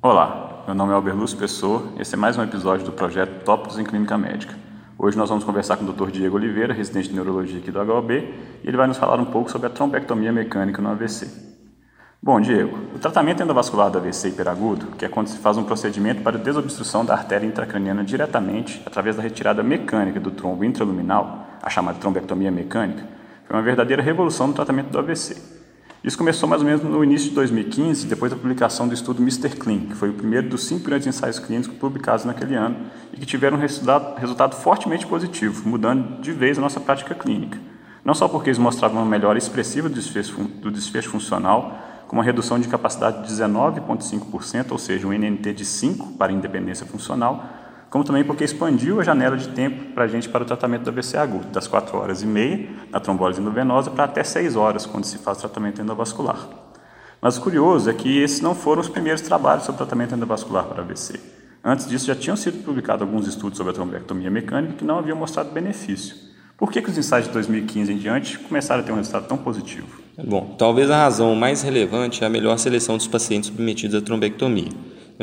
Olá, meu nome é Alberluz Pessoa e esse é mais um episódio do projeto Tópicos em Clínica Médica. Hoje nós vamos conversar com o Dr. Diego Oliveira, residente de Neurologia aqui do HOB, e ele vai nos falar um pouco sobre a trombectomia mecânica no AVC. Bom, Diego, o tratamento endovascular do AVC hiperagudo, que é quando se faz um procedimento para desobstrução da artéria intracraniana diretamente através da retirada mecânica do trombo intraluminal, a chamada trombectomia mecânica, foi uma verdadeira revolução no tratamento do AVC. Isso começou mais ou menos no início de 2015, depois da publicação do estudo Mr. Clean, que foi o primeiro dos cinco grandes ensaios clínicos publicados naquele ano e que tiveram um resultado, resultado fortemente positivo, mudando de vez a nossa prática clínica. Não só porque eles mostravam uma melhora expressiva do desfecho, do desfecho funcional, com uma redução de capacidade de 19,5%, ou seja, um NNT de 5 para independência funcional, como também porque expandiu a janela de tempo para a gente para o tratamento do AVC agudo, das 4 horas e meia na trombólise endovenosa para até 6 horas, quando se faz tratamento endovascular. Mas o curioso é que esses não foram os primeiros trabalhos sobre tratamento endovascular para AVC. Antes disso, já tinham sido publicados alguns estudos sobre a trombectomia mecânica que não haviam mostrado benefício. Por que, que os ensaios de 2015 em diante começaram a ter um resultado tão positivo? Bom, talvez a razão mais relevante é a melhor seleção dos pacientes submetidos à trombectomia.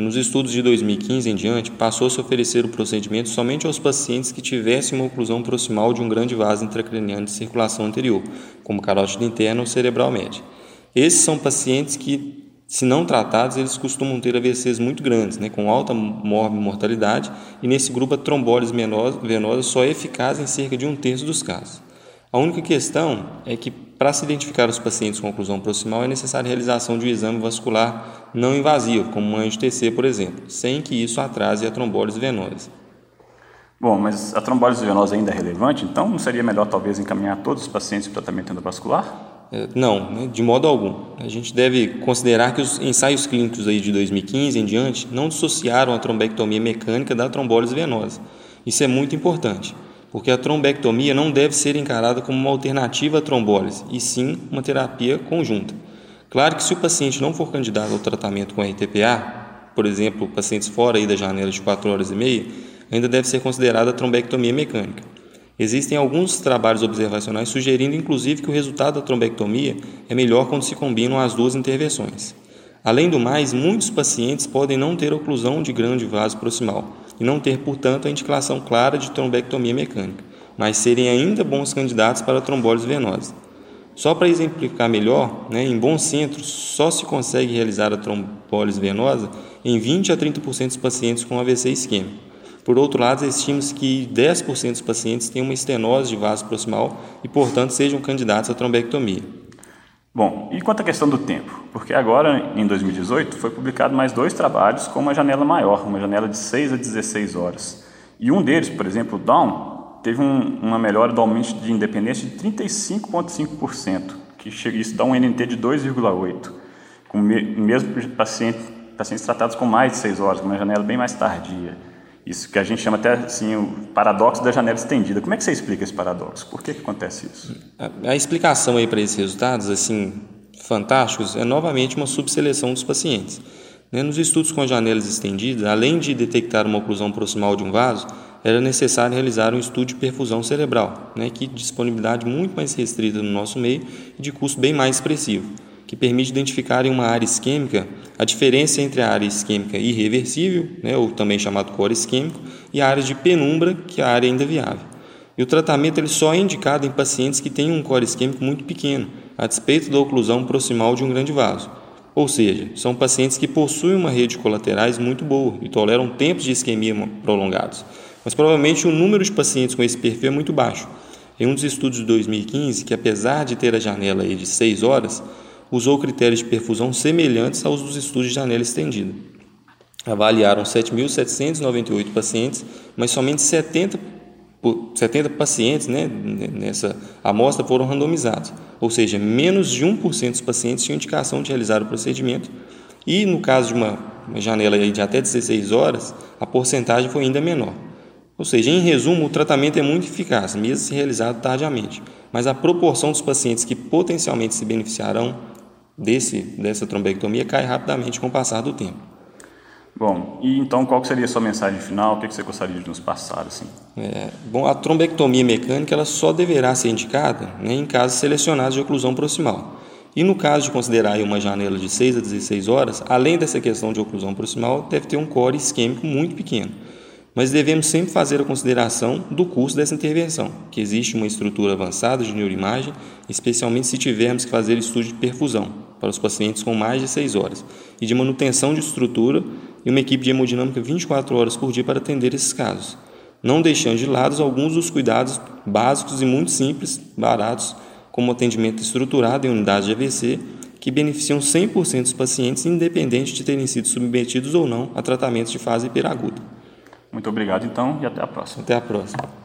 Nos estudos de 2015 em diante, passou a oferecer o procedimento somente aos pacientes que tivessem uma oclusão proximal de um grande vaso intracraniano de circulação anterior, como carótida interna ou cerebral média. Esses são pacientes que, se não tratados, eles costumam ter AVCs muito grandes, né, com alta mortalidade, e nesse grupo a trombólise venosa só é eficaz em cerca de um terço dos casos. A única questão é que, para se identificar os pacientes com oclusão proximal, é necessária a realização de um exame vascular não invasivo, como um anjo-TC, por exemplo, sem que isso atrase a trombólise venosa. Bom, mas a trombólise venosa ainda é relevante, então não seria melhor talvez encaminhar todos os pacientes para tratamento endovascular? É, não, né, de modo algum. A gente deve considerar que os ensaios clínicos aí de 2015 em diante não dissociaram a trombectomia mecânica da trombólise venosa. Isso é muito importante porque a trombectomia não deve ser encarada como uma alternativa à trombólise, e sim uma terapia conjunta. Claro que se o paciente não for candidato ao tratamento com RTPA, por exemplo, pacientes fora aí da janela de 4 horas e meia, ainda deve ser considerada a trombectomia mecânica. Existem alguns trabalhos observacionais sugerindo inclusive que o resultado da trombectomia é melhor quando se combinam as duas intervenções. Além do mais, muitos pacientes podem não ter oclusão de grande vaso proximal, e não ter, portanto, a indicação clara de trombectomia mecânica, mas serem ainda bons candidatos para trombólise venosa. Só para exemplificar melhor, né, em bons centros só se consegue realizar a trombólise venosa em 20 a 30% dos pacientes com AVC isquêmico. Por outro lado, estima-se que 10% dos pacientes têm uma estenose de vaso proximal e, portanto, sejam candidatos à trombectomia. Bom, e quanto à questão do tempo? Porque agora, em 2018, foi publicado mais dois trabalhos com uma janela maior, uma janela de 6 a 16 horas. E um deles, por exemplo, o Down, teve um, uma melhora do aumento de independência de 35,5%, que chega, isso dá um NNT de 2,8%, com me, mesmo paciente, pacientes tratados com mais de 6 horas, com uma janela bem mais tardia. Isso que a gente chama até assim o paradoxo da janela estendida. Como é que você explica esse paradoxo? Por que, que acontece isso? A, a explicação aí para esses resultados assim fantásticos é novamente uma subseleção dos pacientes. Né? Nos estudos com janelas estendidas, além de detectar uma oclusão proximal de um vaso, era necessário realizar um estudo de perfusão cerebral, né? que disponibilidade muito mais restrita no nosso meio e de custo bem mais expressivo que permite identificar em uma área isquêmica a diferença entre a área isquêmica irreversível, né, ou também chamado core isquêmico, e a área de penumbra, que é a área ainda viável. E o tratamento ele só é indicado em pacientes que têm um core isquêmico muito pequeno, a despeito da oclusão proximal de um grande vaso. Ou seja, são pacientes que possuem uma rede de colaterais muito boa e toleram tempos de isquemia prolongados. Mas provavelmente o número de pacientes com esse perfil é muito baixo. Em um dos estudos de 2015, que apesar de ter a janela aí de 6 horas, usou critérios de perfusão semelhantes aos dos estudos de janela estendida. Avaliaram 7.798 pacientes, mas somente 70, 70 pacientes né, nessa amostra foram randomizados, ou seja, menos de 1% dos pacientes tinham indicação de realizar o procedimento. E no caso de uma, janela de até 16 horas, a porcentagem foi ainda menor. Ou seja, em resumo, o tratamento é muito eficaz, mesmo se realizado tardiamente, mas a proporção dos pacientes que potencialmente se beneficiarão desse, dessa trombectomia cai rapidamente com o passar do tempo. Bom, e então qual seria a sua mensagem final? O que você gostaria de nos passar? Assim? É, bom, a trombectomia mecânica ela só deverá ser indicada né, em casos selecionados de oclusão proximal. E no caso de considerar uma janela de 6 a 16 horas, além dessa questão de oclusão proximal, deve ter um core isquêmico muito pequeno. Mas devemos sempre fazer a consideração do custo dessa intervenção, que existe uma estrutura avançada de neuroimagem, especialmente se tivermos que fazer estudo de perfusão para os pacientes com mais de 6 horas, e de manutenção de estrutura e uma equipe de hemodinâmica 24 horas por dia para atender esses casos, não deixando de lado alguns dos cuidados básicos e muito simples, baratos, como atendimento estruturado em unidades de AVC, que beneficiam 100% dos pacientes, independente de terem sido submetidos ou não a tratamentos de fase hiperaguda. Muito obrigado, então, e até a próxima. Até a próxima.